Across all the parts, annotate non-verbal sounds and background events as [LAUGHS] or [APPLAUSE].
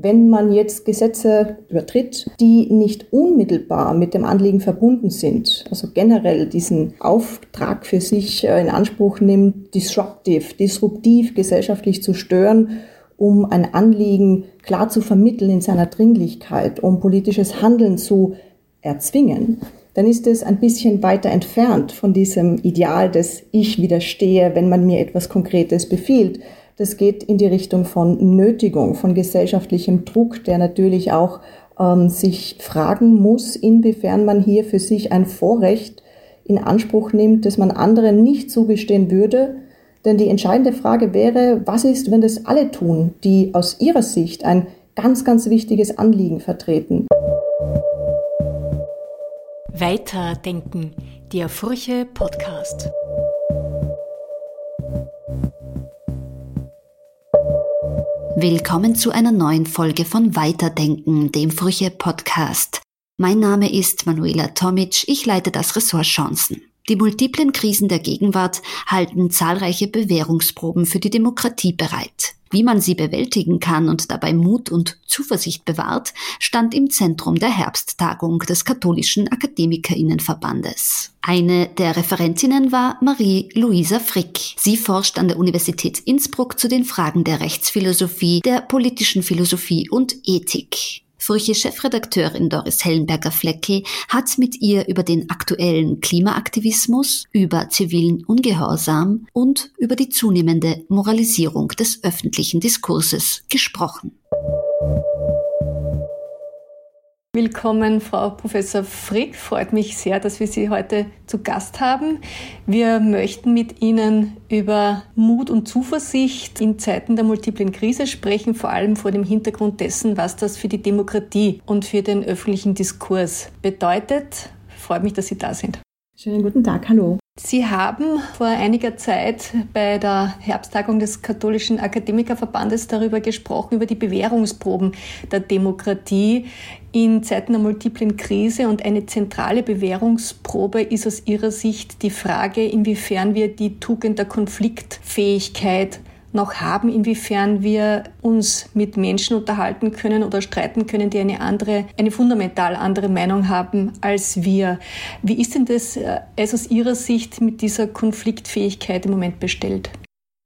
Wenn man jetzt Gesetze übertritt, die nicht unmittelbar mit dem Anliegen verbunden sind, also generell diesen Auftrag für sich äh, in Anspruch nimmt, disruptive, disruptiv gesellschaftlich zu stören, um ein Anliegen klar zu vermitteln in seiner Dringlichkeit, um politisches Handeln zu erzwingen, dann ist es ein bisschen weiter entfernt von diesem Ideal des Ich widerstehe, wenn man mir etwas Konkretes befiehlt, das geht in die Richtung von Nötigung, von gesellschaftlichem Druck, der natürlich auch ähm, sich fragen muss, inwiefern man hier für sich ein Vorrecht in Anspruch nimmt, das man anderen nicht zugestehen würde. Denn die entscheidende Frage wäre, was ist, wenn das alle tun, die aus ihrer Sicht ein ganz, ganz wichtiges Anliegen vertreten? Weiterdenken, der Furche Podcast. Willkommen zu einer neuen Folge von Weiterdenken, dem Früche Podcast. Mein Name ist Manuela Tomic, ich leite das Ressort Chancen. Die multiplen Krisen der Gegenwart halten zahlreiche Bewährungsproben für die Demokratie bereit. Wie man sie bewältigen kann und dabei Mut und Zuversicht bewahrt, stand im Zentrum der Herbsttagung des katholischen Akademikerinnenverbandes. Eine der Referentinnen war Marie-Louisa Frick. Sie forscht an der Universität Innsbruck zu den Fragen der Rechtsphilosophie, der politischen Philosophie und Ethik. Furche-Chefredakteurin Doris Hellenberger-Fleckel hat mit ihr über den aktuellen Klimaaktivismus, über zivilen Ungehorsam und über die zunehmende Moralisierung des öffentlichen Diskurses gesprochen. Willkommen, Frau Professor Frick. Freut mich sehr, dass wir Sie heute zu Gast haben. Wir möchten mit Ihnen über Mut und Zuversicht in Zeiten der multiplen Krise sprechen, vor allem vor dem Hintergrund dessen, was das für die Demokratie und für den öffentlichen Diskurs bedeutet. Freut mich, dass Sie da sind. Schönen guten Tag, hallo. Sie haben vor einiger Zeit bei der Herbsttagung des Katholischen Akademikerverbandes darüber gesprochen, über die Bewährungsproben der Demokratie in Zeiten der multiplen Krise. Und eine zentrale Bewährungsprobe ist aus Ihrer Sicht die Frage, inwiefern wir die Tugend der Konfliktfähigkeit noch haben, inwiefern wir uns mit Menschen unterhalten können oder streiten können, die eine andere, eine fundamental andere Meinung haben als wir. Wie ist denn das äh, also aus Ihrer Sicht mit dieser Konfliktfähigkeit im Moment bestellt?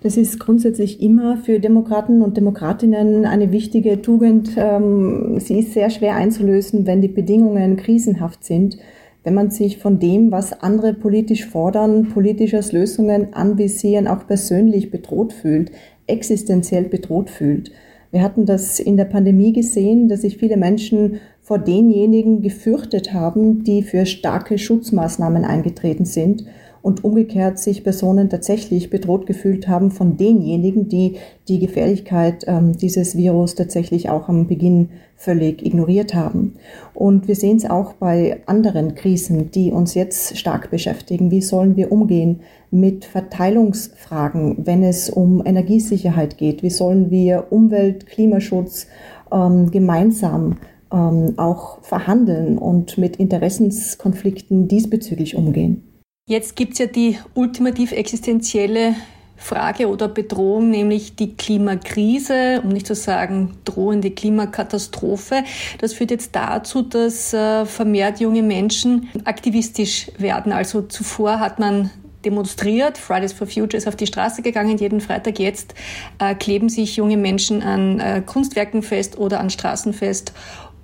Das ist grundsätzlich immer für Demokraten und Demokratinnen eine wichtige Tugend. Ähm, sie ist sehr schwer einzulösen, wenn die Bedingungen krisenhaft sind wenn man sich von dem, was andere politisch fordern, politisch als Lösungen anvisieren, auch persönlich bedroht fühlt, existenziell bedroht fühlt. Wir hatten das in der Pandemie gesehen, dass sich viele Menschen vor denjenigen gefürchtet haben, die für starke Schutzmaßnahmen eingetreten sind und umgekehrt sich Personen tatsächlich bedroht gefühlt haben von denjenigen, die die Gefährlichkeit ähm, dieses Virus tatsächlich auch am Beginn völlig ignoriert haben. Und wir sehen es auch bei anderen Krisen, die uns jetzt stark beschäftigen. Wie sollen wir umgehen mit Verteilungsfragen, wenn es um Energiesicherheit geht? Wie sollen wir Umwelt, Klimaschutz ähm, gemeinsam ähm, auch verhandeln und mit Interessenskonflikten diesbezüglich umgehen? Jetzt gibt es ja die ultimativ existenzielle Frage oder Bedrohung, nämlich die Klimakrise, um nicht zu sagen drohende Klimakatastrophe. Das führt jetzt dazu, dass äh, vermehrt junge Menschen aktivistisch werden. Also zuvor hat man demonstriert, Fridays for Future ist auf die Straße gegangen, jeden Freitag jetzt äh, kleben sich junge Menschen an äh, Kunstwerken fest oder an Straßen fest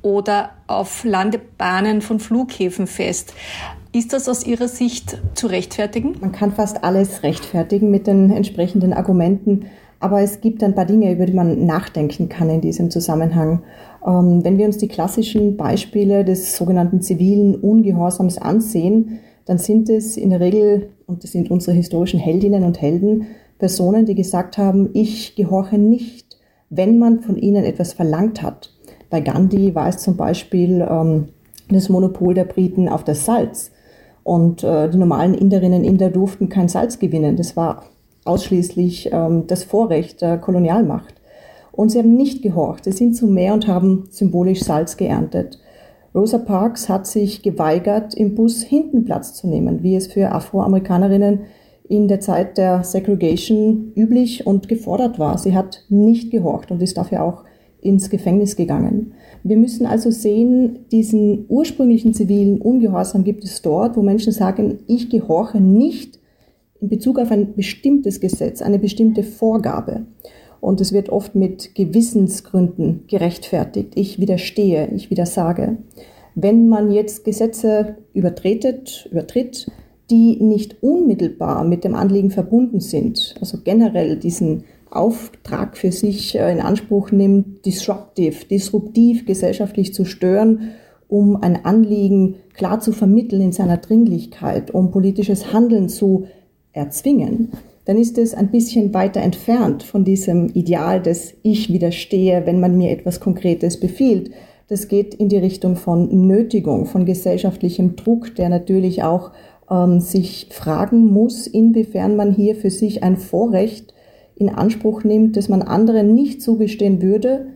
oder auf Landebahnen von Flughäfen fest. Ist das aus Ihrer Sicht zu rechtfertigen? Man kann fast alles rechtfertigen mit den entsprechenden Argumenten, aber es gibt ein paar Dinge, über die man nachdenken kann in diesem Zusammenhang. Ähm, wenn wir uns die klassischen Beispiele des sogenannten zivilen Ungehorsams ansehen, dann sind es in der Regel, und das sind unsere historischen Heldinnen und Helden, Personen, die gesagt haben, ich gehorche nicht, wenn man von ihnen etwas verlangt hat. Bei Gandhi war es zum Beispiel ähm, das Monopol der Briten auf das Salz. Und äh, die normalen Inderinnen und Inder durften kein Salz gewinnen. Das war ausschließlich ähm, das Vorrecht der Kolonialmacht. Und sie haben nicht gehorcht. Sie sind zum Meer und haben symbolisch Salz geerntet. Rosa Parks hat sich geweigert, im Bus hinten Platz zu nehmen, wie es für Afroamerikanerinnen in der Zeit der Segregation üblich und gefordert war. Sie hat nicht gehorcht und ist dafür auch ins Gefängnis gegangen. Wir müssen also sehen, diesen ursprünglichen zivilen Ungehorsam gibt es dort, wo Menschen sagen, ich gehorche nicht in Bezug auf ein bestimmtes Gesetz, eine bestimmte Vorgabe. Und es wird oft mit Gewissensgründen gerechtfertigt. Ich widerstehe, ich widersage. Wenn man jetzt Gesetze übertretet, übertritt, die nicht unmittelbar mit dem Anliegen verbunden sind, also generell diesen Auftrag für sich äh, in Anspruch nimmt, disruptiv, disruptiv gesellschaftlich zu stören, um ein Anliegen klar zu vermitteln in seiner Dringlichkeit, um politisches Handeln zu erzwingen, dann ist es ein bisschen weiter entfernt von diesem Ideal des Ich widerstehe, wenn man mir etwas Konkretes befiehlt. Das geht in die Richtung von Nötigung, von gesellschaftlichem Druck, der natürlich auch ähm, sich fragen muss, inwiefern man hier für sich ein Vorrecht in Anspruch nimmt, das man anderen nicht zugestehen würde.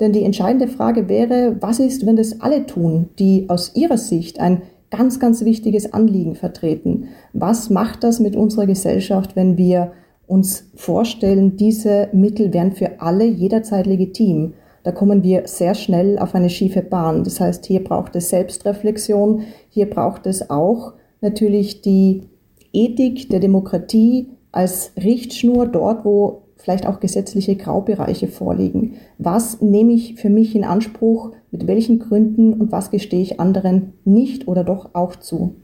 Denn die entscheidende Frage wäre, was ist, wenn das alle tun, die aus ihrer Sicht ein ganz, ganz wichtiges Anliegen vertreten? Was macht das mit unserer Gesellschaft, wenn wir uns vorstellen, diese Mittel wären für alle jederzeit legitim? Da kommen wir sehr schnell auf eine schiefe Bahn. Das heißt, hier braucht es Selbstreflexion, hier braucht es auch natürlich die Ethik der Demokratie, als Richtschnur dort, wo vielleicht auch gesetzliche Graubereiche vorliegen. Was nehme ich für mich in Anspruch, mit welchen Gründen und was gestehe ich anderen nicht oder doch auch zu?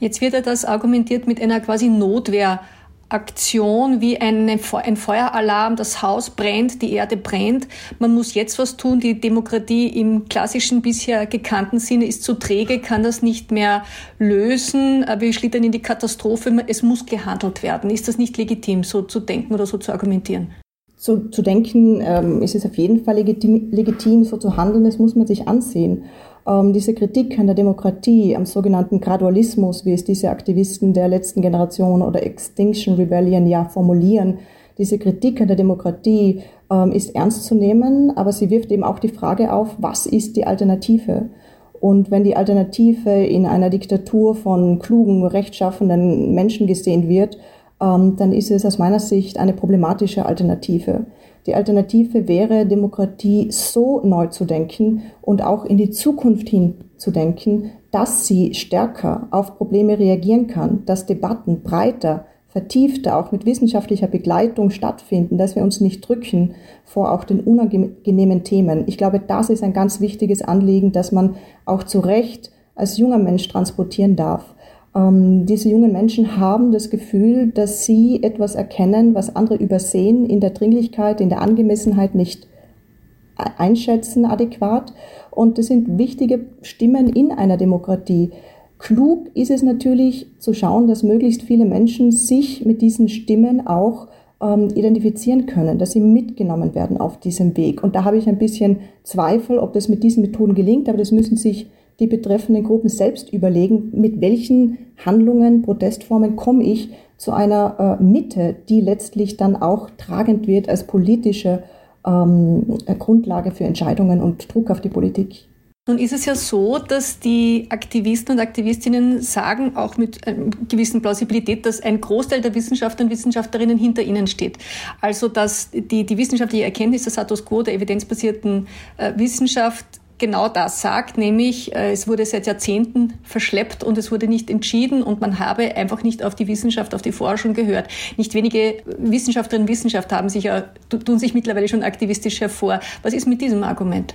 Jetzt wird ja das argumentiert mit einer quasi Notwehr. Aktion wie eine, ein Feueralarm, das Haus brennt, die Erde brennt. Man muss jetzt was tun. Die Demokratie im klassischen bisher gekannten Sinne ist zu träge, kann das nicht mehr lösen. Wir schlittern in die Katastrophe. Es muss gehandelt werden. Ist das nicht legitim, so zu denken oder so zu argumentieren? So zu denken ähm, ist es auf jeden Fall legitim, legitim, so zu handeln, das muss man sich ansehen. Ähm, diese Kritik an der Demokratie, am sogenannten Gradualismus, wie es diese Aktivisten der letzten Generation oder Extinction Rebellion ja formulieren, diese Kritik an der Demokratie ähm, ist ernst zu nehmen, aber sie wirft eben auch die Frage auf, was ist die Alternative? Und wenn die Alternative in einer Diktatur von klugen, rechtschaffenden Menschen gesehen wird, ähm, dann ist es aus meiner Sicht eine problematische Alternative. Die Alternative wäre, Demokratie so neu zu denken und auch in die Zukunft hin zu denken, dass sie stärker auf Probleme reagieren kann, dass Debatten breiter, vertiefter, auch mit wissenschaftlicher Begleitung stattfinden, dass wir uns nicht drücken vor auch den unangenehmen Themen. Ich glaube, das ist ein ganz wichtiges Anliegen, dass man auch zu Recht als junger Mensch transportieren darf. Ähm, diese jungen Menschen haben das Gefühl, dass sie etwas erkennen, was andere übersehen, in der Dringlichkeit, in der Angemessenheit nicht einschätzen adäquat. Und das sind wichtige Stimmen in einer Demokratie. Klug ist es natürlich zu schauen, dass möglichst viele Menschen sich mit diesen Stimmen auch ähm, identifizieren können, dass sie mitgenommen werden auf diesem Weg. Und da habe ich ein bisschen Zweifel, ob das mit diesen Methoden gelingt, aber das müssen sich die betreffenden Gruppen selbst überlegen, mit welchen Handlungen, Protestformen komme ich zu einer äh, Mitte, die letztlich dann auch tragend wird als politische ähm, Grundlage für Entscheidungen und Druck auf die Politik. Nun ist es ja so, dass die Aktivisten und Aktivistinnen sagen, auch mit einer gewissen Plausibilität, dass ein Großteil der Wissenschaftler und Wissenschaftlerinnen hinter ihnen steht. Also dass die, die wissenschaftliche Erkenntnis der Status quo der evidenzbasierten äh, Wissenschaft genau das sagt, nämlich äh, es wurde seit Jahrzehnten verschleppt und es wurde nicht entschieden und man habe einfach nicht auf die Wissenschaft, auf die Forschung gehört. Nicht wenige Wissenschaftlerinnen und Wissenschaftler haben sich ja, tun sich mittlerweile schon aktivistisch hervor. Was ist mit diesem Argument?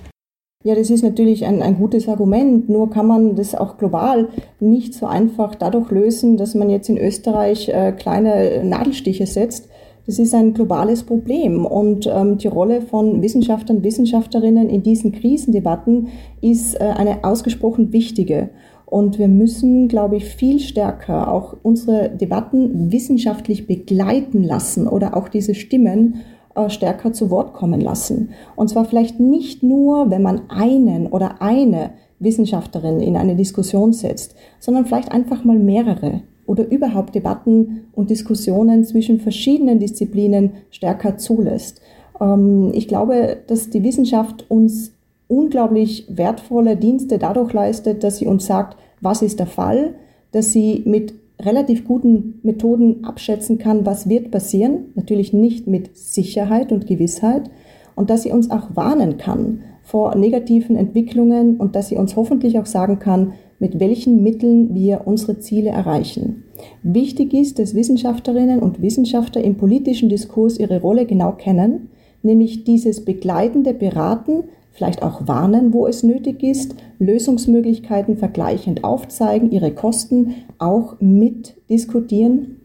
Ja, das ist natürlich ein, ein gutes Argument, nur kann man das auch global nicht so einfach dadurch lösen, dass man jetzt in Österreich äh, kleine Nadelstiche setzt das ist ein globales Problem und ähm, die Rolle von Wissenschaftlern Wissenschaftlerinnen in diesen Krisendebatten ist äh, eine ausgesprochen wichtige. Und wir müssen, glaube ich, viel stärker auch unsere Debatten wissenschaftlich begleiten lassen oder auch diese Stimmen äh, stärker zu Wort kommen lassen. Und zwar vielleicht nicht nur, wenn man einen oder eine Wissenschaftlerin in eine Diskussion setzt, sondern vielleicht einfach mal mehrere oder überhaupt Debatten und Diskussionen zwischen verschiedenen Disziplinen stärker zulässt. Ähm, ich glaube, dass die Wissenschaft uns unglaublich wertvolle Dienste dadurch leistet, dass sie uns sagt, was ist der Fall, dass sie mit relativ guten Methoden abschätzen kann, was wird passieren, natürlich nicht mit Sicherheit und Gewissheit, und dass sie uns auch warnen kann vor negativen Entwicklungen und dass sie uns hoffentlich auch sagen kann, mit welchen Mitteln wir unsere Ziele erreichen. Wichtig ist, dass Wissenschaftlerinnen und Wissenschaftler im politischen Diskurs ihre Rolle genau kennen, nämlich dieses begleitende Beraten, vielleicht auch warnen, wo es nötig ist, Lösungsmöglichkeiten vergleichend aufzeigen, ihre Kosten auch mitdiskutieren,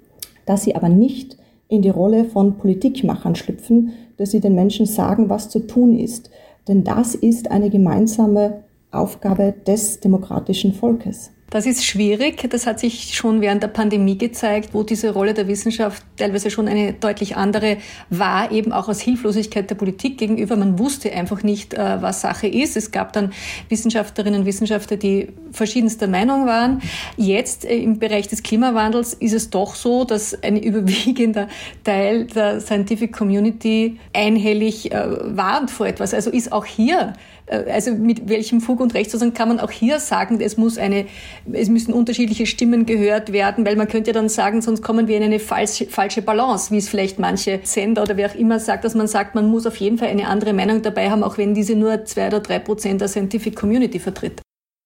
dass sie aber nicht in die Rolle von Politikmachern schlüpfen, dass sie den Menschen sagen, was zu tun ist. Denn das ist eine gemeinsame Aufgabe des demokratischen Volkes. Das ist schwierig. Das hat sich schon während der Pandemie gezeigt, wo diese Rolle der Wissenschaft teilweise schon eine deutlich andere war, eben auch aus Hilflosigkeit der Politik gegenüber. Man wusste einfach nicht, äh, was Sache ist. Es gab dann Wissenschaftlerinnen und Wissenschaftler, die verschiedenster Meinung waren. Jetzt äh, im Bereich des Klimawandels ist es doch so, dass ein [LAUGHS] überwiegender Teil der Scientific Community einhellig äh, warnt vor etwas. Also ist auch hier also mit welchem Fug und Recht sozusagen kann man auch hier sagen, es muss eine, es müssen unterschiedliche Stimmen gehört werden, weil man könnte ja dann sagen, sonst kommen wir in eine falsche, falsche Balance, wie es vielleicht manche Sender oder wer auch immer sagt, dass man sagt, man muss auf jeden Fall eine andere Meinung dabei haben, auch wenn diese nur zwei oder drei Prozent der Scientific Community vertritt.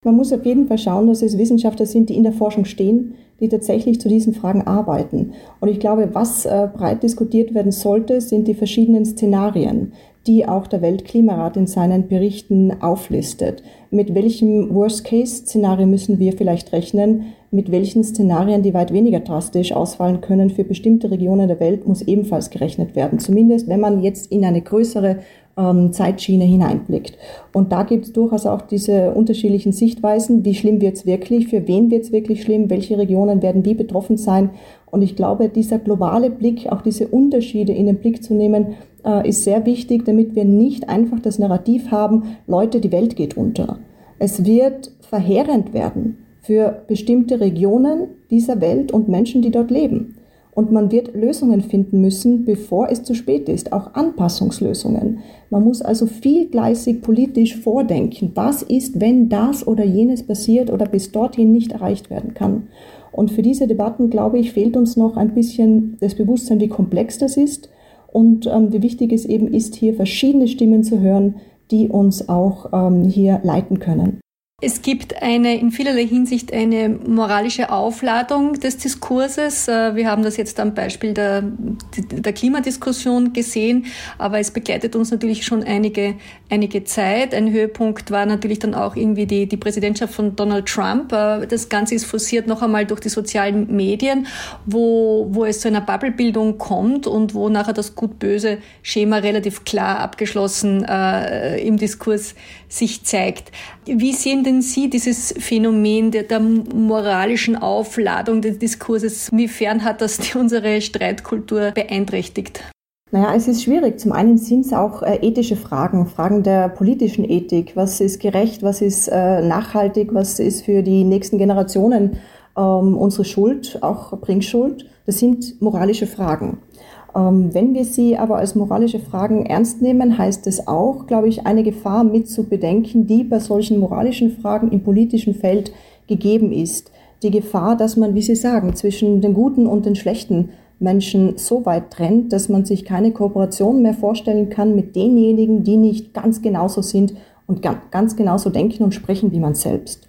Man muss auf jeden Fall schauen, dass es Wissenschaftler sind, die in der Forschung stehen, die tatsächlich zu diesen Fragen arbeiten. Und ich glaube, was äh, breit diskutiert werden sollte, sind die verschiedenen Szenarien die auch der Weltklimarat in seinen Berichten auflistet. Mit welchem Worst-Case-Szenario müssen wir vielleicht rechnen? Mit welchen Szenarien, die weit weniger drastisch ausfallen können für bestimmte Regionen der Welt, muss ebenfalls gerechnet werden. Zumindest, wenn man jetzt in eine größere ähm, Zeitschiene hineinblickt. Und da gibt es durchaus auch diese unterschiedlichen Sichtweisen. Wie schlimm wird es wirklich? Für wen wird es wirklich schlimm? Welche Regionen werden wie betroffen sein? Und ich glaube, dieser globale Blick, auch diese Unterschiede in den Blick zu nehmen, äh, ist sehr wichtig, damit wir nicht einfach das Narrativ haben, Leute, die Welt geht unter. Es wird verheerend werden für bestimmte Regionen dieser Welt und Menschen, die dort leben. Und man wird Lösungen finden müssen, bevor es zu spät ist, auch Anpassungslösungen. Man muss also vielgleisig politisch vordenken, was ist, wenn das oder jenes passiert oder bis dorthin nicht erreicht werden kann. Und für diese Debatten, glaube ich, fehlt uns noch ein bisschen das Bewusstsein, wie komplex das ist und ähm, wie wichtig es eben ist, hier verschiedene Stimmen zu hören, die uns auch ähm, hier leiten können. Es gibt eine, in vielerlei Hinsicht eine moralische Aufladung des Diskurses. Äh, wir haben das jetzt am Beispiel der, der Klimadiskussion gesehen, aber es begleitet uns natürlich schon einige, einige Zeit. Ein Höhepunkt war natürlich dann auch irgendwie die, die Präsidentschaft von Donald Trump. Äh, das Ganze ist forciert noch einmal durch die sozialen Medien, wo, wo es zu einer Bubblebildung kommt und wo nachher das gut-böse Schema relativ klar abgeschlossen äh, im Diskurs sich zeigt. Wie sehen denn Sie dieses Phänomen der, der moralischen Aufladung des Diskurses? Inwiefern hat das unsere Streitkultur beeinträchtigt? Naja, es ist schwierig. Zum einen sind es auch äh, ethische Fragen, Fragen der politischen Ethik. Was ist gerecht, was ist äh, nachhaltig, was ist für die nächsten Generationen ähm, unsere Schuld, auch Bringschuld? Das sind moralische Fragen. Ähm, wenn wir sie aber als moralische Fragen ernst nehmen, heißt es auch, glaube ich, eine Gefahr mit zu bedenken, die bei solchen moralischen Fragen im politischen Feld gegeben ist. Die Gefahr, dass man, wie Sie sagen, zwischen den guten und den schlechten Menschen so weit trennt, dass man sich keine Kooperation mehr vorstellen kann mit denjenigen, die nicht ganz genauso sind und ganz genauso denken und sprechen wie man selbst.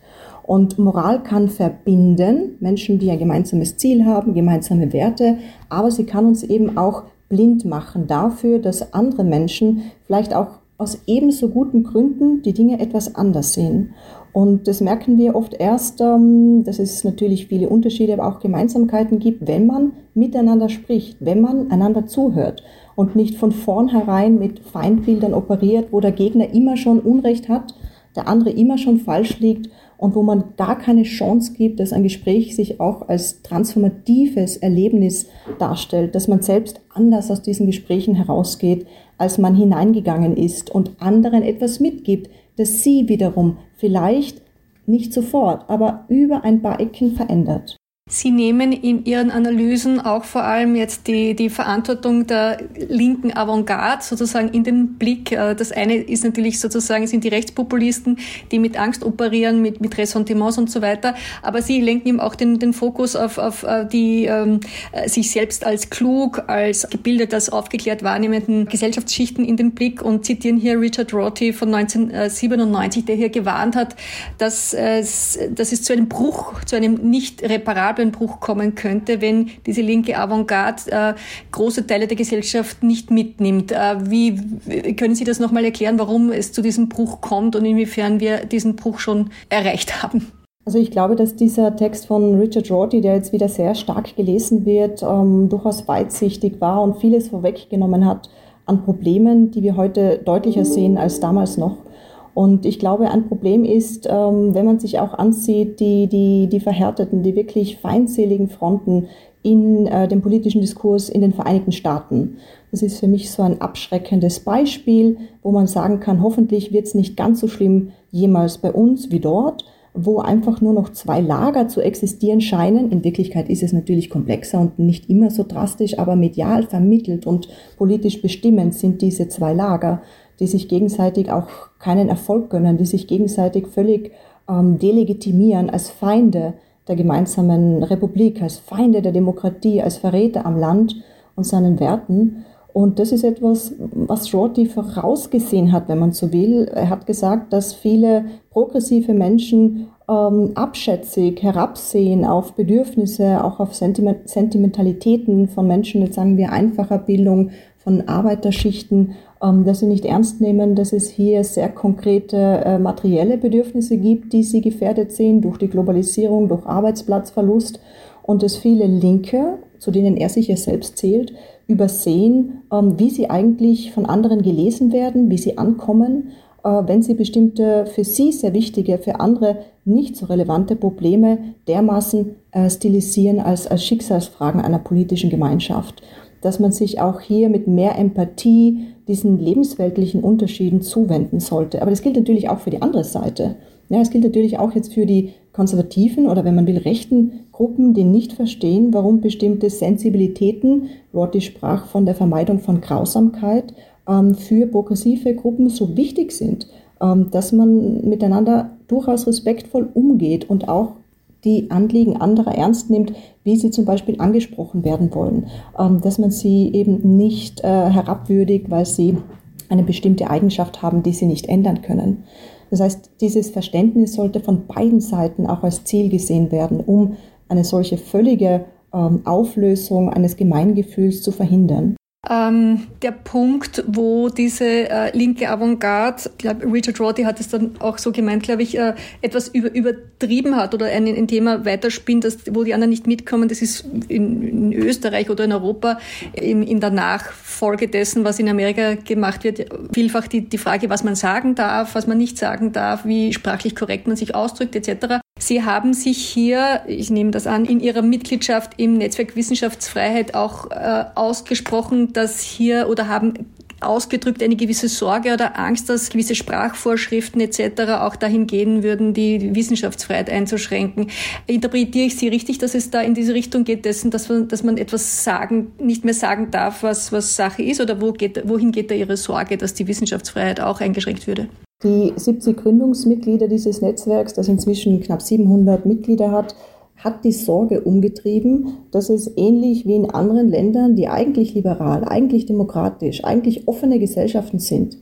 Und Moral kann verbinden, Menschen, die ein gemeinsames Ziel haben, gemeinsame Werte, aber sie kann uns eben auch blind machen dafür, dass andere Menschen vielleicht auch aus ebenso guten Gründen die Dinge etwas anders sehen. Und das merken wir oft erst, ähm, dass es natürlich viele Unterschiede, aber auch Gemeinsamkeiten gibt, wenn man miteinander spricht, wenn man einander zuhört und nicht von vornherein mit Feindbildern operiert, wo der Gegner immer schon Unrecht hat, der andere immer schon falsch liegt und wo man gar keine Chance gibt, dass ein Gespräch sich auch als transformatives Erlebnis darstellt, dass man selbst anders aus diesen Gesprächen herausgeht, als man hineingegangen ist und anderen etwas mitgibt, das sie wiederum vielleicht nicht sofort, aber über ein paar Ecken verändert. Sie nehmen in Ihren Analysen auch vor allem jetzt die, die Verantwortung der linken Avantgarde sozusagen in den Blick. Äh, das eine ist natürlich sozusagen, sind die Rechtspopulisten, die mit Angst operieren, mit, mit Ressentiments und so weiter. Aber Sie lenken eben auch den, den Fokus auf, auf äh, die ähm, äh, sich selbst als klug, als gebildet, als aufgeklärt wahrnehmenden Gesellschaftsschichten in den Blick und zitieren hier Richard Rorty von 1997, der hier gewarnt hat, dass, äh, dass es zu einem Bruch, zu einem nicht reparablen Bruch kommen könnte, wenn diese linke Avantgarde äh, große Teile der Gesellschaft nicht mitnimmt. Äh, wie können Sie das nochmal erklären, warum es zu diesem Bruch kommt und inwiefern wir diesen Bruch schon erreicht haben? Also ich glaube, dass dieser Text von Richard Rorty, der jetzt wieder sehr stark gelesen wird, ähm, durchaus weitsichtig war und vieles vorweggenommen hat an Problemen, die wir heute deutlicher sehen als damals noch. Und ich glaube, ein Problem ist, ähm, wenn man sich auch ansieht, die, die, die verhärteten, die wirklich feindseligen Fronten in äh, dem politischen Diskurs in den Vereinigten Staaten. Das ist für mich so ein abschreckendes Beispiel, wo man sagen kann, hoffentlich wird es nicht ganz so schlimm jemals bei uns wie dort, wo einfach nur noch zwei Lager zu existieren scheinen. In Wirklichkeit ist es natürlich komplexer und nicht immer so drastisch, aber medial vermittelt und politisch bestimmend sind diese zwei Lager die sich gegenseitig auch keinen Erfolg gönnen, die sich gegenseitig völlig ähm, delegitimieren als Feinde der gemeinsamen Republik, als Feinde der Demokratie, als Verräter am Land und seinen Werten. Und das ist etwas, was Rorty vorausgesehen hat, wenn man so will. Er hat gesagt, dass viele progressive Menschen ähm, abschätzig herabsehen auf Bedürfnisse, auch auf Sentiment Sentimentalitäten von Menschen, jetzt sagen wir einfacher Bildung, von Arbeiterschichten dass sie nicht ernst nehmen, dass es hier sehr konkrete äh, materielle Bedürfnisse gibt, die sie gefährdet sehen durch die Globalisierung, durch Arbeitsplatzverlust und dass viele Linke, zu denen er sich ja selbst zählt, übersehen, ähm, wie sie eigentlich von anderen gelesen werden, wie sie ankommen, äh, wenn sie bestimmte für sie sehr wichtige, für andere nicht so relevante Probleme dermaßen äh, stilisieren als, als Schicksalsfragen einer politischen Gemeinschaft. Dass man sich auch hier mit mehr Empathie diesen lebensweltlichen Unterschieden zuwenden sollte. Aber das gilt natürlich auch für die andere Seite. Ja, es gilt natürlich auch jetzt für die konservativen oder wenn man will rechten Gruppen, die nicht verstehen, warum bestimmte Sensibilitäten, Rorty sprach von der Vermeidung von Grausamkeit, ähm, für progressive Gruppen so wichtig sind, ähm, dass man miteinander durchaus respektvoll umgeht und auch die Anliegen anderer ernst nimmt, wie sie zum Beispiel angesprochen werden wollen, ähm, dass man sie eben nicht äh, herabwürdigt, weil sie eine bestimmte Eigenschaft haben, die sie nicht ändern können. Das heißt, dieses Verständnis sollte von beiden Seiten auch als Ziel gesehen werden, um eine solche völlige ähm, Auflösung eines Gemeingefühls zu verhindern ähm, der Punkt, wo diese äh, linke Avantgarde, ich glaube, Richard Rorty hat es dann auch so gemeint, glaube ich, äh, etwas über, übertrieben hat oder ein, ein Thema weiterspinnt, dass, wo die anderen nicht mitkommen. Das ist in, in Österreich oder in Europa in, in, der Nachfolge dessen, was in Amerika gemacht wird, vielfach die, die Frage, was man sagen darf, was man nicht sagen darf, wie sprachlich korrekt man sich ausdrückt etc. Sie haben sich hier, ich nehme das an, in Ihrer Mitgliedschaft im Netzwerk Wissenschaftsfreiheit auch äh, ausgesprochen, dass hier oder haben ausgedrückt eine gewisse Sorge oder Angst, dass gewisse Sprachvorschriften etc. auch dahin gehen würden, die Wissenschaftsfreiheit einzuschränken. Interpretiere ich Sie richtig, dass es da in diese Richtung geht, dessen, dass man, dass man etwas sagen, nicht mehr sagen darf, was, was Sache ist? Oder wo geht, wohin geht da Ihre Sorge, dass die Wissenschaftsfreiheit auch eingeschränkt würde? Die 70 Gründungsmitglieder dieses Netzwerks, das inzwischen knapp 700 Mitglieder hat, hat die Sorge umgetrieben, dass es ähnlich wie in anderen Ländern, die eigentlich liberal, eigentlich demokratisch, eigentlich offene Gesellschaften sind,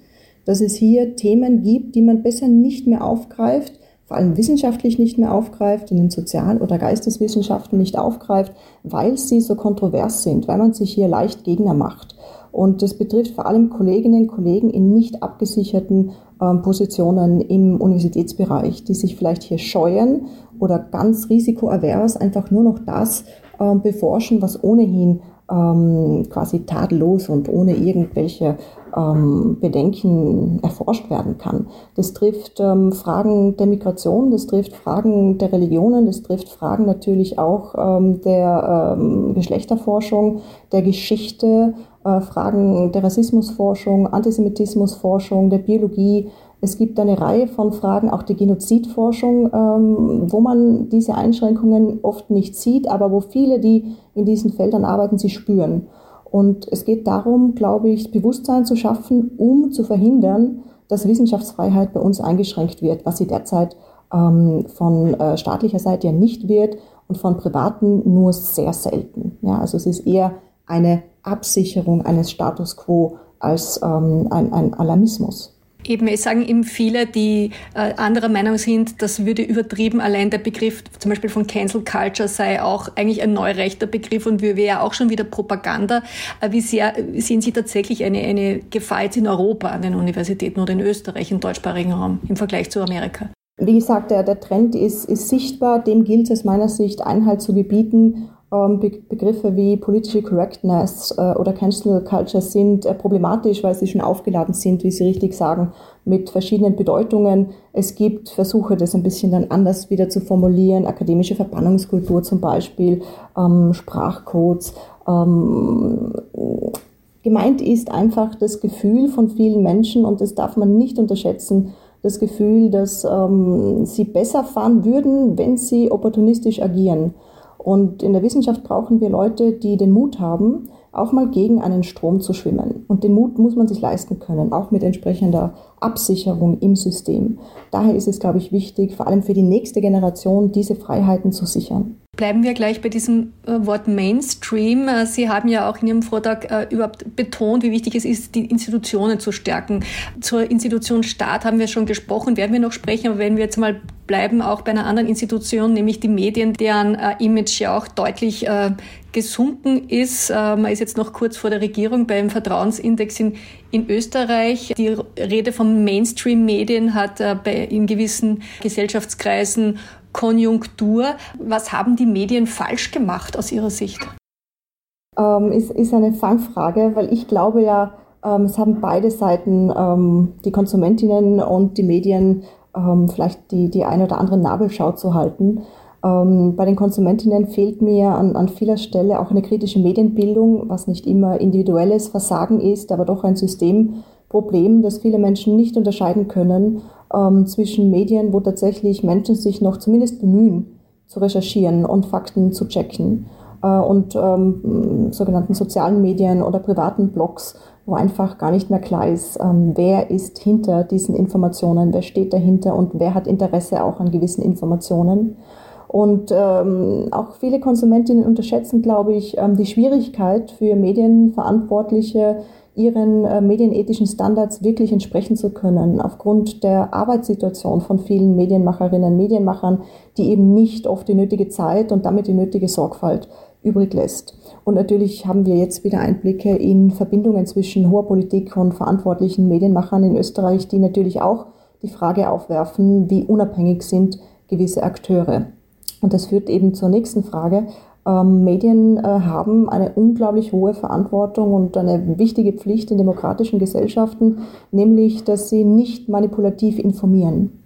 dass es hier Themen gibt, die man besser nicht mehr aufgreift, vor allem wissenschaftlich nicht mehr aufgreift, in den Sozial- oder Geisteswissenschaften nicht aufgreift, weil sie so kontrovers sind, weil man sich hier leicht Gegner macht. Und das betrifft vor allem Kolleginnen und Kollegen in nicht abgesicherten ähm, Positionen im Universitätsbereich, die sich vielleicht hier scheuen oder ganz risikoavers einfach nur noch das ähm, beforschen, was ohnehin ähm, quasi tadellos und ohne irgendwelche ähm, Bedenken erforscht werden kann. Das trifft ähm, Fragen der Migration, das trifft Fragen der Religionen, das trifft Fragen natürlich auch ähm, der ähm, Geschlechterforschung, der Geschichte, äh, Fragen der Rassismusforschung, Antisemitismusforschung, der Biologie, Es gibt eine Reihe von Fragen, auch die Genozidforschung, ähm, wo man diese Einschränkungen oft nicht sieht, aber wo viele, die in diesen Feldern arbeiten, sie spüren. Und es geht darum, glaube ich, Bewusstsein zu schaffen, um zu verhindern, dass Wissenschaftsfreiheit bei uns eingeschränkt wird, was sie derzeit ähm, von äh, staatlicher Seite ja nicht wird und von Privaten nur sehr selten. Ja, also es ist eher eine Absicherung eines Status quo als ähm, ein, ein Alarmismus. Eben, es sagen eben viele, die äh, anderer Meinung sind, das würde übertrieben. Allein der Begriff zum Beispiel von Cancel Culture sei auch eigentlich ein neurechter Begriff und wäre ja auch schon wieder Propaganda. Äh, wie sehr sehen Sie tatsächlich eine, eine Gefahr jetzt in Europa an den Universitäten oder in Österreich, im deutschsprachigen Raum im Vergleich zu Amerika? Wie gesagt, der, der Trend ist, ist sichtbar. Dem gilt es meiner Sicht Einhalt zu gebieten. Ähm, Begriffe wie Political Correctness äh, oder Cancel Culture sind äh, problematisch, weil sie schon aufgeladen sind, wie Sie richtig sagen, mit verschiedenen Bedeutungen. Es gibt Versuche, das ein bisschen dann anders wieder zu formulieren, akademische Verbannungskultur zum Beispiel, ähm, Sprachcodes. Ähm, gemeint ist einfach das Gefühl von vielen Menschen, und das darf man nicht unterschätzen, das Gefühl, dass ähm, sie besser fahren würden, wenn sie opportunistisch agieren. Und in der Wissenschaft brauchen wir Leute, die den Mut haben, auch mal gegen einen Strom zu schwimmen. Und den Mut muss man sich leisten können, auch mit entsprechender Absicherung im System. Daher ist es, glaube ich, wichtig, vor allem für die nächste Generation, diese Freiheiten zu sichern. Bleiben wir gleich bei diesem äh, Wort Mainstream. Äh, Sie haben ja auch in Ihrem Vortrag äh, überhaupt betont, wie wichtig es ist, die Institutionen zu stärken. Zur Institution Staat haben wir schon gesprochen, werden wir noch sprechen, aber wenn wir jetzt mal bleiben, auch bei einer anderen Institution, nämlich die Medien, deren Image ja auch deutlich gesunken ist. Man ist jetzt noch kurz vor der Regierung beim Vertrauensindex in, in Österreich. Die Rede von Mainstream-Medien hat in gewissen Gesellschaftskreisen Konjunktur. Was haben die Medien falsch gemacht aus Ihrer Sicht? Ähm, ist, ist eine Fangfrage, weil ich glaube ja, ähm, es haben beide Seiten, ähm, die Konsumentinnen und die Medien, ähm, vielleicht die, die eine oder andere Nabelschau zu halten. Ähm, bei den Konsumentinnen fehlt mir an, an vieler Stelle auch eine kritische Medienbildung, was nicht immer individuelles Versagen ist, aber doch ein Systemproblem, das viele Menschen nicht unterscheiden können ähm, zwischen Medien, wo tatsächlich Menschen sich noch zumindest bemühen, zu recherchieren und Fakten zu checken, äh, und ähm, sogenannten sozialen Medien oder privaten Blogs, wo einfach gar nicht mehr klar ist, ähm, wer ist hinter diesen Informationen, wer steht dahinter und wer hat Interesse auch an gewissen Informationen. Und ähm, auch viele Konsumentinnen unterschätzen, glaube ich, ähm, die Schwierigkeit für Medienverantwortliche, ihren äh, medienethischen Standards wirklich entsprechen zu können, aufgrund der Arbeitssituation von vielen Medienmacherinnen und Medienmachern, die eben nicht oft die nötige Zeit und damit die nötige Sorgfalt übrig lässt. Und natürlich haben wir jetzt wieder Einblicke in Verbindungen zwischen hoher Politik und verantwortlichen Medienmachern in Österreich, die natürlich auch die Frage aufwerfen, wie unabhängig sind gewisse Akteure. Und das führt eben zur nächsten Frage, ähm, Medien äh, haben eine unglaublich hohe Verantwortung und eine wichtige Pflicht in demokratischen Gesellschaften, nämlich, dass sie nicht manipulativ informieren.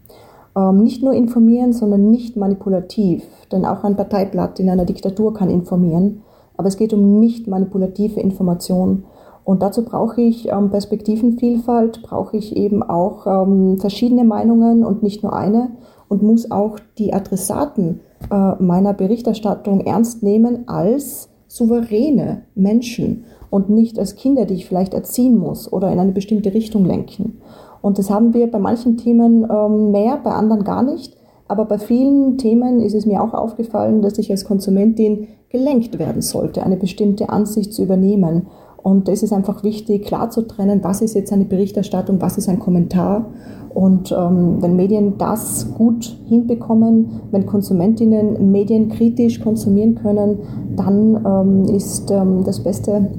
Ähm, nicht nur informieren, sondern nicht manipulativ. Denn auch ein Parteiblatt in einer Diktatur kann informieren. Aber es geht um nicht manipulative Information. Und dazu brauche ich ähm, Perspektivenvielfalt, brauche ich eben auch ähm, verschiedene Meinungen und nicht nur eine und muss auch die Adressaten meiner Berichterstattung ernst nehmen als souveräne Menschen und nicht als Kinder, die ich vielleicht erziehen muss oder in eine bestimmte Richtung lenken. Und das haben wir bei manchen Themen ähm, mehr, bei anderen gar nicht. Aber bei vielen Themen ist es mir auch aufgefallen, dass ich als Konsumentin gelenkt werden sollte, eine bestimmte Ansicht zu übernehmen. Und es ist einfach wichtig, klar zu trennen, was ist jetzt eine Berichterstattung, was ist ein Kommentar. Und ähm, wenn Medien das gut hinbekommen, wenn Konsumentinnen Medien kritisch konsumieren können, dann ähm, ist ähm, das Beste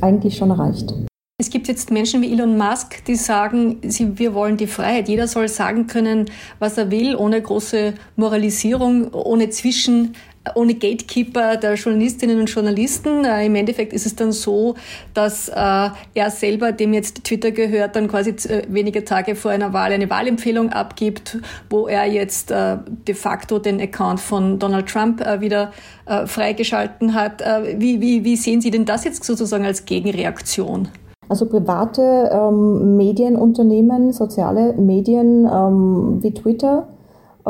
eigentlich schon erreicht. Es gibt jetzt Menschen wie Elon Musk, die sagen, sie, wir wollen die Freiheit. Jeder soll sagen können, was er will, ohne große Moralisierung, ohne Zwischen ohne Gatekeeper der Journalistinnen und Journalisten. Äh, Im Endeffekt ist es dann so, dass äh, er selber, dem jetzt Twitter gehört, dann quasi äh, wenige Tage vor einer Wahl eine Wahlempfehlung abgibt, wo er jetzt äh, de facto den Account von Donald Trump äh, wieder äh, freigeschalten hat. wie, wie, wie sehen Sie denn das jetzt sozusagen als Gegenreaktion? Also private ähm, Medienunternehmen, soziale Medien ähm, wie Twitter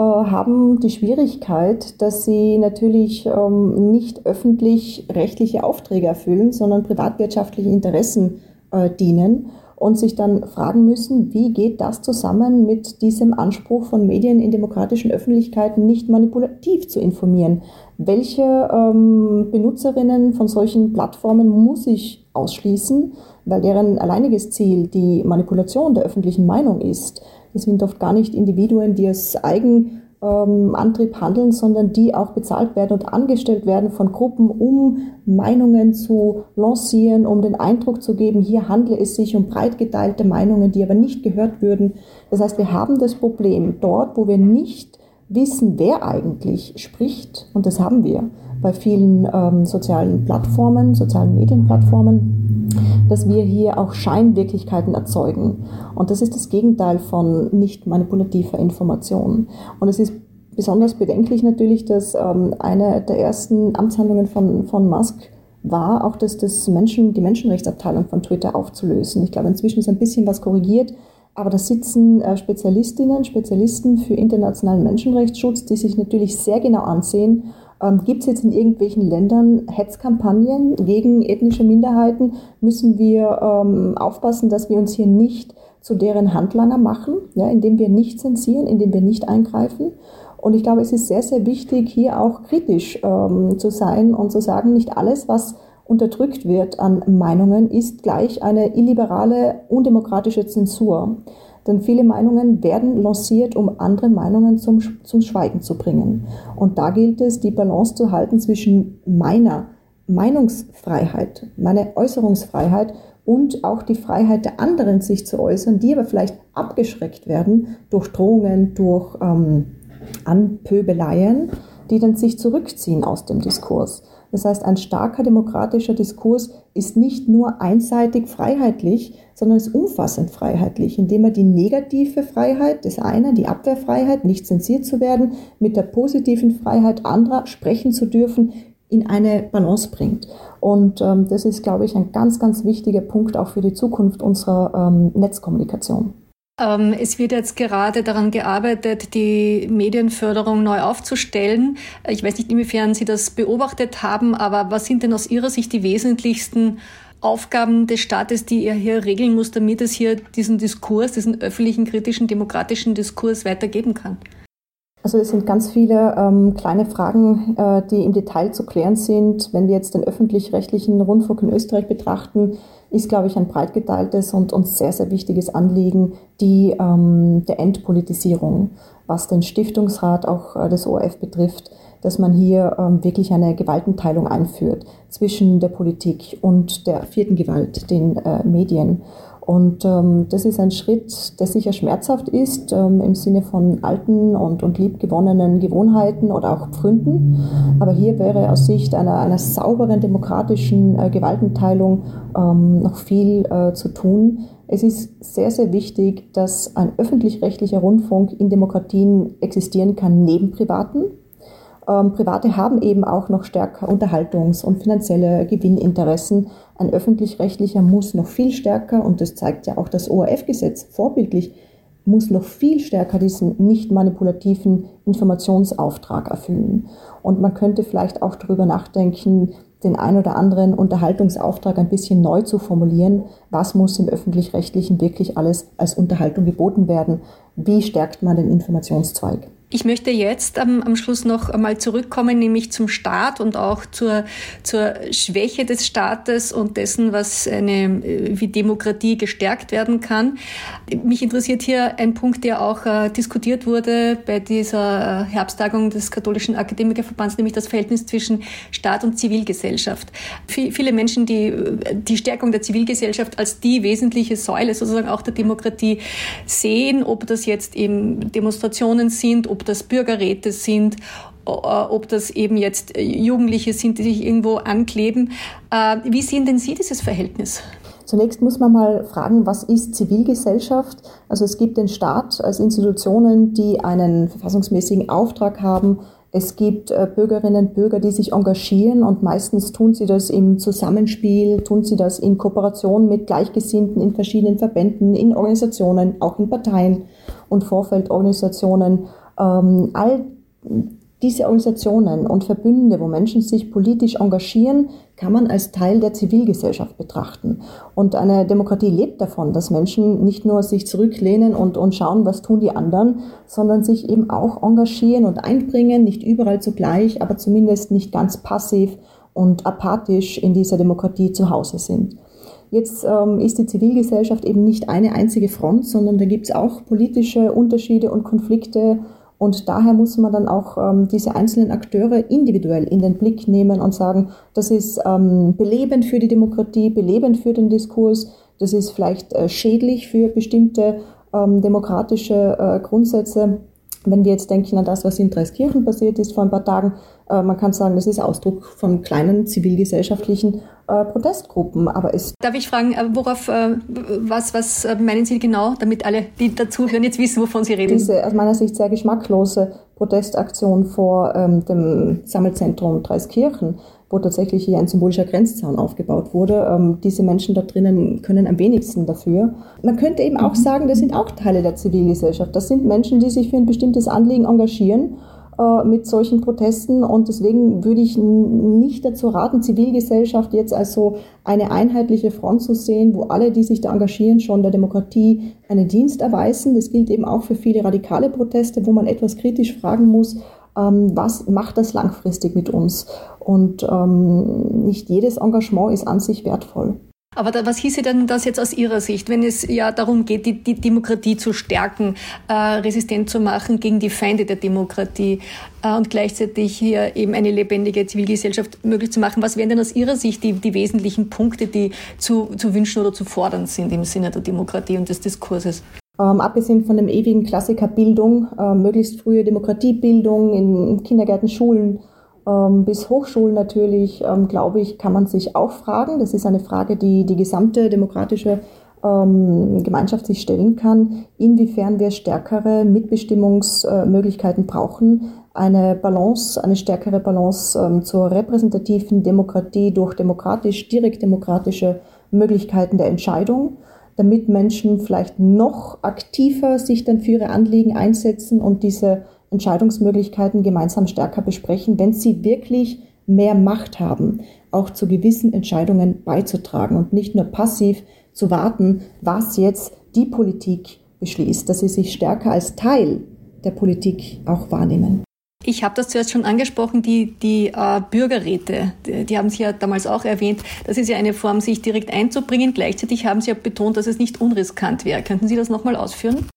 haben die Schwierigkeit, dass sie natürlich ähm, nicht öffentlich rechtliche Aufträge erfüllen, sondern privatwirtschaftliche Interessen äh, dienen und sich dann fragen müssen, wie geht das zusammen mit diesem Anspruch von Medien in demokratischen Öffentlichkeiten nicht manipulativ zu informieren? Welche ähm, Benutzerinnen von solchen Plattformen muss ich ausschließen, weil deren alleiniges Ziel die Manipulation der öffentlichen Meinung ist? Das sind oft gar nicht Individuen, die aus eigen ähm, Antrieb handeln, sondern die auch bezahlt werden und angestellt werden von Gruppen, um Meinungen zu lancieren, um den Eindruck zu geben, hier handle es sich um breit geteilte Meinungen, die aber nicht gehört würden. Das heißt, wir haben das Problem dort, wo wir nicht wissen, wer eigentlich spricht, und das haben wir bei vielen ähm, sozialen Plattformen, sozialen Medienplattformen, dass wir hier auch Scheinwirklichkeiten erzeugen. Und das ist das Gegenteil von nicht manipulativer Information. Und es ist besonders bedenklich natürlich, dass ähm, eine der ersten Amtshandlungen von, von Musk war, auch das, das Menschen, die Menschenrechtsabteilung von Twitter aufzulösen. Ich glaube, inzwischen ist ein bisschen was korrigiert, aber da sitzen äh, Spezialistinnen, Spezialisten für internationalen Menschenrechtsschutz, die sich natürlich sehr genau ansehen, ähm, Gibt es jetzt in irgendwelchen Ländern Hetzkampagnen gegen ethnische Minderheiten? Müssen wir ähm, aufpassen, dass wir uns hier nicht zu deren Handlanger machen, ja, indem wir nicht zensieren, indem wir nicht eingreifen? Und ich glaube, es ist sehr, sehr wichtig, hier auch kritisch ähm, zu sein und zu sagen, nicht alles, was unterdrückt wird an Meinungen, ist gleich eine illiberale, undemokratische Zensur. Denn viele Meinungen werden lanciert, um andere Meinungen zum, zum Schweigen zu bringen. Und da gilt es, die Balance zu halten zwischen meiner Meinungsfreiheit, meiner Äußerungsfreiheit und auch die Freiheit der anderen, sich zu äußern, die aber vielleicht abgeschreckt werden durch Drohungen, durch ähm, Anpöbeleien, die dann sich zurückziehen aus dem Diskurs. Das heißt, ein starker demokratischer Diskurs ist nicht nur einseitig freiheitlich, sondern ist umfassend freiheitlich, indem er die negative Freiheit des einen, die Abwehrfreiheit, nicht zensiert zu werden, mit der positiven Freiheit anderer sprechen zu dürfen, in eine Balance bringt. Und ähm, das ist, glaube ich, ein ganz, ganz wichtiger Punkt auch für die Zukunft unserer ähm, Netzkommunikation. Ähm, es wird jetzt gerade daran gearbeitet, die Medienförderung neu aufzustellen. Ich weiß nicht, inwiefern Sie das beobachtet haben, aber was sind denn aus Ihrer Sicht die wesentlichsten Aufgaben des Staates, die er hier regeln muss, damit es hier diesen Diskurs, diesen öffentlichen, kritischen, demokratischen Diskurs weitergeben kann? Also es sind ganz viele ähm, kleine Fragen, äh, die im Detail zu klären sind. Wenn wir jetzt den öffentlich-rechtlichen Rundfunk in Österreich betrachten, ist, glaube ich, ein breit geteiltes und uns sehr, sehr wichtiges Anliegen die ähm, der Entpolitisierung, was den Stiftungsrat auch äh, des ORF betrifft, dass man hier ähm, wirklich eine Gewaltenteilung einführt zwischen der Politik und der vierten Gewalt, den äh, Medien. Und ähm, das ist ein Schritt, der sicher schmerzhaft ist ähm, im Sinne von alten und, und liebgewonnenen Gewohnheiten oder auch Pfründen. Aber hier wäre aus Sicht einer, einer sauberen demokratischen äh, Gewaltenteilung ähm, noch viel äh, zu tun. Es ist sehr, sehr wichtig, dass ein öffentlich-rechtlicher Rundfunk in Demokratien existieren kann neben privaten. Ähm, Private haben eben auch noch stärker Unterhaltungs- und finanzielle Gewinninteressen. Ein öffentlich-rechtlicher muss noch viel stärker, und das zeigt ja auch das ORF-Gesetz vorbildlich, muss noch viel stärker diesen nicht manipulativen Informationsauftrag erfüllen. Und man könnte vielleicht auch darüber nachdenken, den ein oder anderen Unterhaltungsauftrag ein bisschen neu zu formulieren. Was muss im öffentlich-rechtlichen wirklich alles als Unterhaltung geboten werden? Wie stärkt man den Informationszweig? Ich möchte jetzt am, am Schluss noch einmal zurückkommen, nämlich zum Staat und auch zur, zur Schwäche des Staates und dessen, was eine, wie Demokratie gestärkt werden kann. Mich interessiert hier ein Punkt, der auch äh, diskutiert wurde bei dieser Herbsttagung des Katholischen Akademikerverbands, nämlich das Verhältnis zwischen Staat und Zivilgesellschaft. Viele Menschen, die die Stärkung der Zivilgesellschaft als die wesentliche Säule sozusagen auch der Demokratie sehen, ob das jetzt eben Demonstrationen sind, ob das Bürgerräte sind, äh, ob das eben jetzt äh, Jugendliche sind, die sich irgendwo ankleben. Äh, wie sehen denn Sie dieses Verhältnis? Zunächst muss man mal fragen, was ist Zivilgesellschaft? Also es gibt den Staat als Institutionen, die einen verfassungsmäßigen Auftrag haben, Es gibt Bürgerinnen und Bürger, die sich engagieren und meistens tun sie das im Zusammenspiel, tun sie das in Kooperation mit Gleichgesinnten in verschiedenen Verbänden, in Organisationen, auch in Parteien und Vorfeldorganisationen. Ähm, all diese Organisationen und Verbünde, wo Menschen sich politisch engagieren, kann man als Teil der Zivilgesellschaft betrachten. Und eine Demokratie lebt davon, dass Menschen nicht nur sich zurücklehnen und, und schauen, was tun die anderen, sondern sich eben auch engagieren und einbringen, nicht überall zugleich, aber zumindest nicht ganz passiv und apathisch in dieser Demokratie zu Hause sind. Jetzt ähm, ist die Zivilgesellschaft eben nicht eine einzige Front, sondern da gibt es auch politische Unterschiede und Konflikte und daher muss man dann auch ähm, diese einzelnen Akteure individuell in den Blick nehmen und sagen, das ist ähm, belebend für die Demokratie, belebend für den Diskurs, das ist vielleicht äh, schädlich für bestimmte ähm, demokratische äh, Grundsätze. Wenn wir jetzt denken an das, was in Dreiskirchen passiert ist vor ein paar Tagen, man kann sagen, das ist Ausdruck von kleinen zivilgesellschaftlichen äh, Protestgruppen. Aber es Darf ich fragen, äh, worauf, was, was meinen Sie genau, damit alle, die dazuhören, jetzt wissen, wovon Sie reden? Diese aus meiner Sicht sehr geschmacklose Protestaktion vor ähm, dem Sammelzentrum Dreiskirchen, wo tatsächlich hier ein symbolischer Grenzzaun aufgebaut wurde. Ähm, diese Menschen da drinnen können am wenigsten dafür. Man könnte eben auch mhm. sagen, das sind auch Teile der Zivilgesellschaft. Das sind Menschen, die sich für ein bestimmtes Anliegen engagieren äh, mit solchen Protesten. Und deswegen würde ich nicht dazu raten, Zivilgesellschaft jetzt als so eine einheitliche Front zu sehen, wo alle, die sich da engagieren, schon der Demokratie einen Dienst erweisen. Das gilt eben auch für viele radikale Proteste, wo man etwas kritisch fragen muss, ähm, was macht das langfristig mit uns? Und ähm, nicht jedes Engagement ist an sich wertvoll. Aber da, was hieße denn das jetzt aus Ihrer Sicht, wenn es ja darum geht, die, die Demokratie zu stärken, äh, resistent zu machen gegen die Feinde der Demokratie äh, und gleichzeitig hier eben eine lebendige Zivilgesellschaft möglich zu machen? Was wären denn aus Ihrer Sicht die, die wesentlichen Punkte, die zu, zu wünschen oder zu fordern sind im Sinne der Demokratie und des Diskurses? Ähm, abgesehen von dem ewigen Klassiker Bildung, äh, möglichst frühe Demokratiebildung in Kindergärten, Schulen, bis Hochschulen natürlich, ähm, glaube ich, kann man sich auch fragen. Das ist eine Frage, die die gesamte demokratische ähm, Gemeinschaft sich stellen kann, inwiefern wir stärkere Mitbestimmungsmöglichkeiten brauchen, eine Balance, eine stärkere Balance ähm, zur repräsentativen Demokratie durch demokratisch, direkt demokratische Möglichkeiten der Entscheidung, damit Menschen vielleicht noch aktiver sich dann für ihre Anliegen einsetzen und diese Entscheidungsmöglichkeiten gemeinsam stärker besprechen, wenn sie wirklich mehr Macht haben, auch zu gewissen Entscheidungen beizutragen und nicht nur passiv zu warten, was jetzt die Politik beschließt, dass sie sich stärker als Teil der Politik auch wahrnehmen. Ich habe das zuerst schon angesprochen, die, die äh, Bürgerräte, die, die, haben Sie ja damals auch erwähnt. Das ist ja eine Form, sich direkt einzubringen. Gleichzeitig haben Sie ja betont, dass es nicht unriskant wäre. Könnten Sie das nochmal ausführen?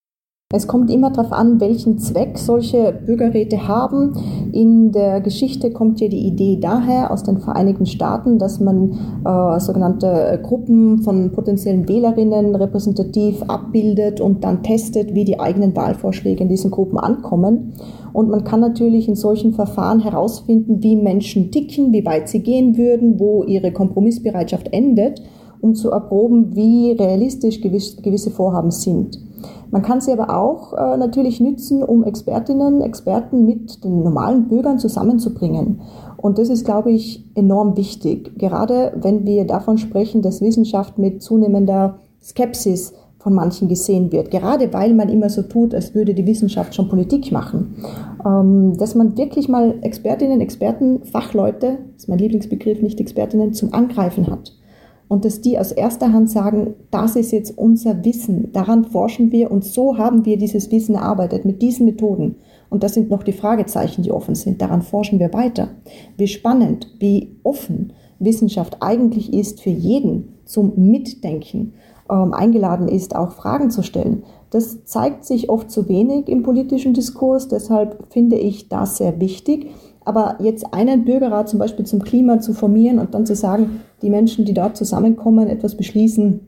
Es kommt immer darauf an, welchen Zweck solche Bürgerräte haben. In der Geschichte kommt ja die Idee daher aus den Vereinigten Staaten, dass man äh, sogenannte Gruppen von potenziellen Wählerinnen repräsentativ abbildet und dann testet, wie die eigenen Wahlvorschläge in diesen Gruppen ankommen. Und man kann natürlich in solchen Verfahren herausfinden, wie Menschen ticken, wie weit sie gehen würden, wo ihre Kompromissbereitschaft endet, um zu erproben, wie realistisch gewisse Vorhaben sind. Man kann sie aber auch äh, natürlich nützen, um Expertinnen, Experten mit den normalen Bürgern zusammenzubringen. Und das ist, glaube ich, enorm wichtig. Gerade wenn wir davon sprechen, dass Wissenschaft mit zunehmender Skepsis von manchen gesehen wird. Gerade weil man immer so tut, als würde die Wissenschaft schon Politik machen. Ähm, dass man wirklich mal Expertinnen, Experten, Fachleute, das ist mein Lieblingsbegriff, nicht Expertinnen, zum Angreifen hat und dass die aus erster Hand sagen, das ist jetzt unser Wissen, daran forschen wir und so haben wir dieses Wissen erarbeitet mit diesen Methoden. Und das sind noch die Fragezeichen, die offen sind. Daran forschen wir weiter. Wie spannend, wie offen Wissenschaft eigentlich ist für jeden zum Mitdenken, ähm, eingeladen ist, auch Fragen zu stellen. Das zeigt sich oft zu wenig im politischen Diskurs. Deshalb finde ich das sehr wichtig. Aber jetzt einen Bürgerrat zum Beispiel zum Klima zu formieren und dann zu sagen, die Menschen, die dort zusammenkommen, etwas beschließen,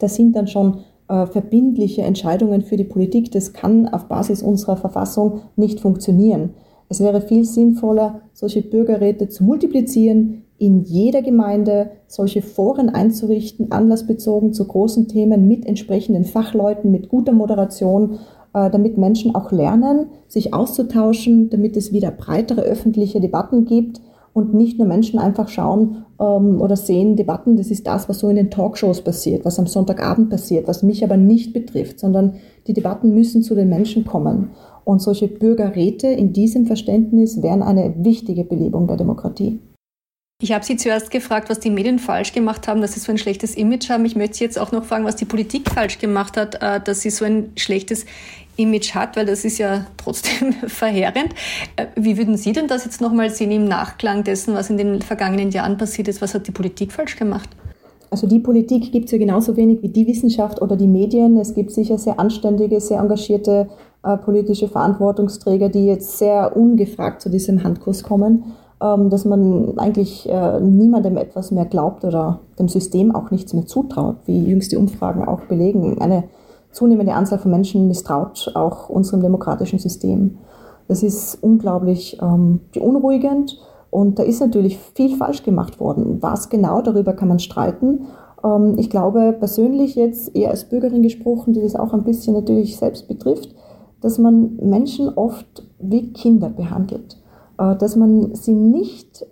das sind dann schon äh, verbindliche Entscheidungen für die Politik. Das kann auf Basis unserer Verfassung nicht funktionieren. Es wäre viel sinnvoller, solche Bürgerräte zu multiplizieren, in jeder Gemeinde solche Foren einzurichten, anlassbezogen zu großen Themen mit entsprechenden Fachleuten, mit guter Moderation äh, damit Menschen auch lernen, sich auszutauschen, damit es wieder breitere öffentliche Debatten gibt und nicht nur Menschen einfach schauen ähm, oder sehen, Debatten, das ist das, was so in den Talkshows passiert, was am Sonntagabend passiert, was mich aber nicht betrifft, sondern die Debatten müssen zu den Menschen kommen. Und solche Bürgerräte in diesem Verständnis wären eine wichtige Belebung der Demokratie. Ich habe Sie zuerst gefragt, was die Medien falsch gemacht haben, dass sie so ein schlechtes Image haben. Ich möchte Sie jetzt auch noch fragen, was die Politik falsch gemacht hat, äh, dass sie so ein schlechtes Image hat, weil das ist ja trotzdem [LAUGHS] verheerend. Äh, wie würden Sie denn das jetzt nochmal sehen im Nachklang dessen, was in den vergangenen Jahren passiert ist? Was hat die Politik falsch gemacht? Also die Politik gibt es ja genauso wenig wie die Wissenschaft oder die Medien. Es gibt sicher sehr anständige, sehr engagierte äh, politische Verantwortungsträger, die jetzt sehr ungefragt zu diesem Handkurs kommen, dass man eigentlich äh, niemandem etwas mehr glaubt oder dem System auch nichts mehr zutraut, wie jüngste Umfragen auch belegen. Eine zunehmende Anzahl von Menschen misstraut auch unserem demokratischen System. Das ist unglaublich ähm, beunruhigend und da ist natürlich viel falsch gemacht worden. Was genau, darüber kann man streiten. Ähm, ich glaube persönlich jetzt eher als Bürgerin gesprochen, die das auch ein bisschen natürlich selbst betrifft, dass man Menschen oft wie Kinder behandelt, dass man sie nicht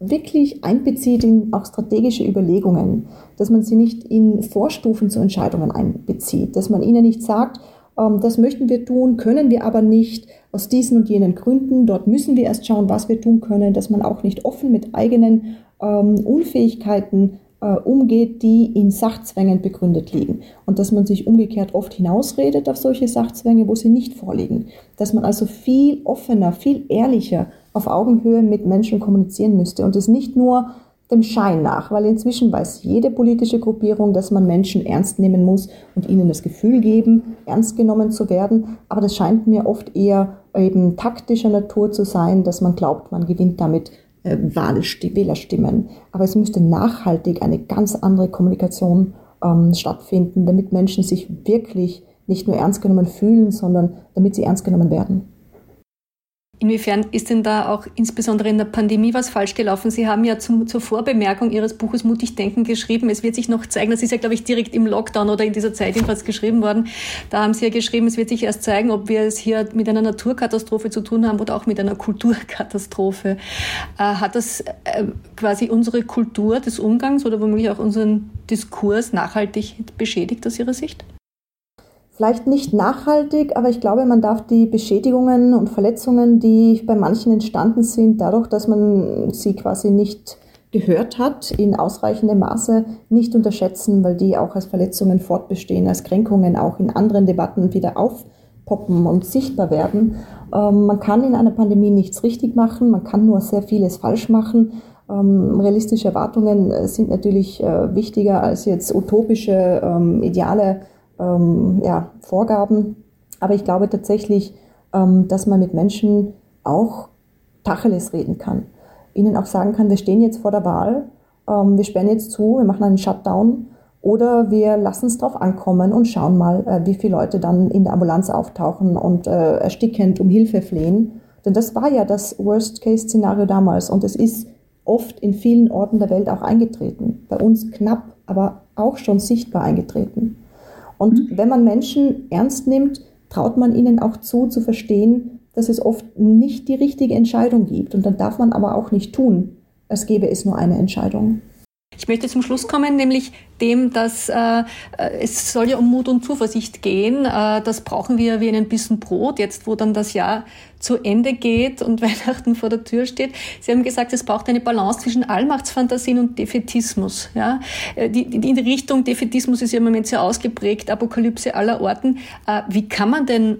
wirklich einbezieht in auch strategische Überlegungen, dass man sie nicht in Vorstufen zu Entscheidungen einbezieht, dass man ihnen nicht sagt, ähm, das möchten wir tun, können wir aber nicht aus diesen und jenen Gründen. Dort müssen wir erst schauen, was wir tun können, dass man auch nicht offen mit eigenen ähm, Unfähigkeiten äh, umgeht, die in Sachzwängen begründet liegen. Und dass man sich umgekehrt oft hinausredet auf solche Sachzwänge, wo sie nicht vorliegen. Dass man also viel offener, viel ehrlicher auf Augenhöhe mit Menschen kommunizieren müsste und es nicht nur dem Schein nach, weil inzwischen weiß jede politische Gruppierung, dass man Menschen ernst nehmen muss und ihnen das Gefühl geben, ernst genommen zu werden. Aber das scheint mir oft eher eben taktischer Natur zu sein, dass man glaubt, man gewinnt damit äh, Wählerstimmen. Aber es müsste nachhaltig eine ganz andere Kommunikation ähm, stattfinden, damit Menschen sich wirklich nicht nur ernst genommen fühlen, sondern damit sie ernst genommen werden. Inwiefern ist denn da auch insbesondere in der Pandemie was falsch gelaufen? Sie haben ja zum, zur Vorbemerkung Ihres Buches Mutig Denken geschrieben. Es wird sich noch zeigen, das ist ja, glaube ich, direkt im Lockdown oder in dieser Zeit jedenfalls geschrieben worden. Da haben Sie ja geschrieben, es wird sich erst zeigen, ob wir es hier mit einer Naturkatastrophe zu tun haben oder auch mit einer Kulturkatastrophe. Äh, hat das äh, quasi unsere Kultur des Umgangs oder womöglich auch unseren Diskurs nachhaltig beschädigt aus Ihrer Sicht? Vielleicht nicht nachhaltig, aber ich glaube, man darf die Beschädigungen und Verletzungen, die bei manchen entstanden sind, dadurch, dass man sie quasi nicht gehört hat, in ausreichendem Maße nicht unterschätzen, weil die auch als Verletzungen fortbestehen, als Kränkungen auch in anderen Debatten wieder aufpoppen und sichtbar werden. Ähm, man kann in einer Pandemie nichts richtig machen, man kann nur sehr vieles falsch machen. Ähm, realistische Erwartungen sind natürlich äh, wichtiger als jetzt utopische ähm, Ideale ähm, ja, Vorgaben. Aber ich glaube tatsächlich, ähm, dass man mit Menschen auch Tacheles reden kann. Ihnen auch sagen kann, wir stehen jetzt vor der Wahl, ähm, wir sperren jetzt zu, wir machen einen Shutdown oder wir lassen es drauf ankommen und schauen mal, äh, wie viele Leute dann in der Ambulanz auftauchen und äh, erstickend um Hilfe flehen. Denn das war ja das Worst-Case-Szenario damals und es ist oft in vielen Orten der Welt auch eingetreten. Bei uns knapp, aber auch schon sichtbar eingetreten. Und mhm. wenn man Menschen ernst nimmt, traut man ihnen auch zu, zu verstehen, dass es oft nicht die richtige Entscheidung gibt. Und dann darf man aber auch nicht tun, als gäbe es nur eine Entscheidung. Ich möchte zum Schluss kommen, nämlich dem, dass äh, es soll ja um Mut und Zuversicht gehen. Äh, das brauchen wir wie einen Bissen Brot, jetzt wo dann das Jahr zu Ende geht und [LAUGHS] Weihnachten vor der Tür steht. Sie haben gesagt, es braucht eine Balance zwischen Allmachtsfantasien und Defetismus. Ja? Äh, die, die, die Richtung Defetismus ist ja im Moment sehr ausgeprägt, Apokalypse aller Orten. Äh, wie kann man denn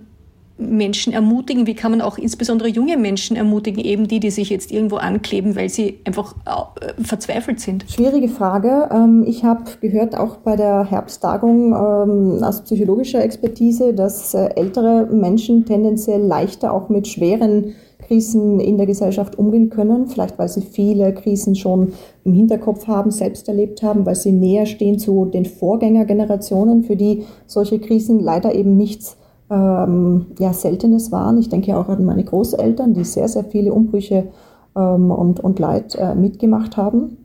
Menschen ermutigen? Wie kann man auch insbesondere junge Menschen ermutigen, eben die, die sich jetzt irgendwo ankleben, weil sie einfach äh, verzweifelt sind? Schwierige Frage. Ähm, ich habe gehört auch bei der Herbsttagung ähm, aus psychologischer Expertise, dass äh, ältere Menschen tendenziell leichter auch mit schweren Krisen in der Gesellschaft umgehen können. Vielleicht weil sie viele Krisen schon im Hinterkopf haben, selbst erlebt haben, weil sie näher stehen zu den Vorgängergenerationen, für die solche Krisen leider eben nichts ähm, ja, Seltenes waren. Ich denke auch an meine Großeltern, die sehr, sehr viele Umbrüche ähm, und, und Leid äh, mitgemacht haben.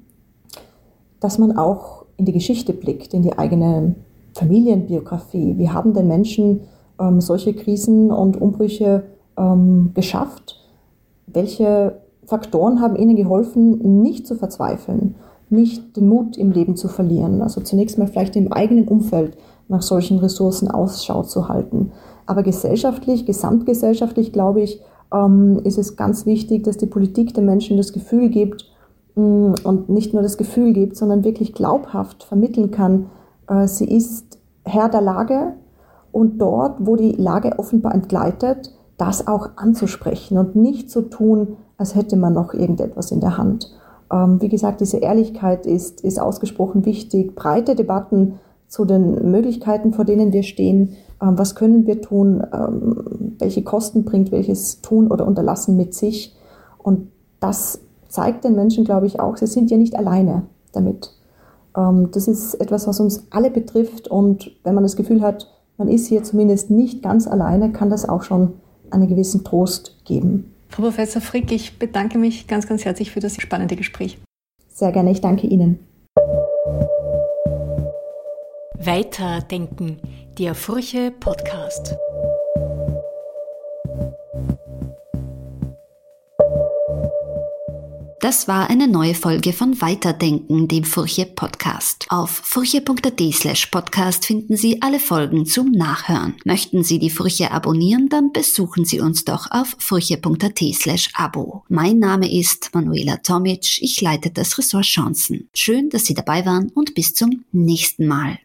Dass man auch in die Geschichte blickt, in die eigene Familienbiografie. Wie haben denn Menschen ähm, solche Krisen und Umbrüche ähm, geschafft? Welche Faktoren haben Ihnen geholfen, nicht zu verzweifeln, nicht den Mut im Leben zu verlieren? Also zunächst mal vielleicht im eigenen Umfeld nach solchen Ressourcen Ausschau zu halten. Aber gesellschaftlich, gesamtgesellschaftlich, glaube ich, ähm, ist es ganz wichtig, dass die Politik den Menschen das Gefühl gibt mm, und nicht nur das Gefühl gibt, sondern wirklich glaubhaft vermitteln kann, äh, sie ist Herr der Lage und dort, wo die Lage offenbar entgleitet, das auch anzusprechen und nicht zu tun, als hätte man noch irgendetwas in der Hand. Ähm, wie gesagt, diese Ehrlichkeit ist, ist ausgesprochen wichtig. Breite Debatten zu den Möglichkeiten, vor denen wir stehen. Ähm, was können wir tun? Ähm, welche Kosten bringt welches Tun oder Unterlassen mit sich? Und das zeigt den Menschen, glaube ich, auch, sie sind ja nicht alleine damit. Das ist etwas, was uns alle betrifft. Und wenn man das Gefühl hat, man ist hier zumindest nicht ganz alleine, kann das auch schon einen gewissen Trost geben. Frau Professor Frick, ich bedanke mich ganz, ganz herzlich für das spannende Gespräch. Sehr gerne, ich danke Ihnen. Weiterdenken, der Furche Podcast. Das war eine neue Folge von Weiterdenken, dem Furche Podcast. Auf furche.at slash podcast finden Sie alle Folgen zum Nachhören. Möchten Sie die Furche abonnieren, dann besuchen Sie uns doch auf furche.at slash abo. Mein Name ist Manuela Tomic, ich leite das Ressort Chancen. Schön, dass Sie dabei waren und bis zum nächsten Mal.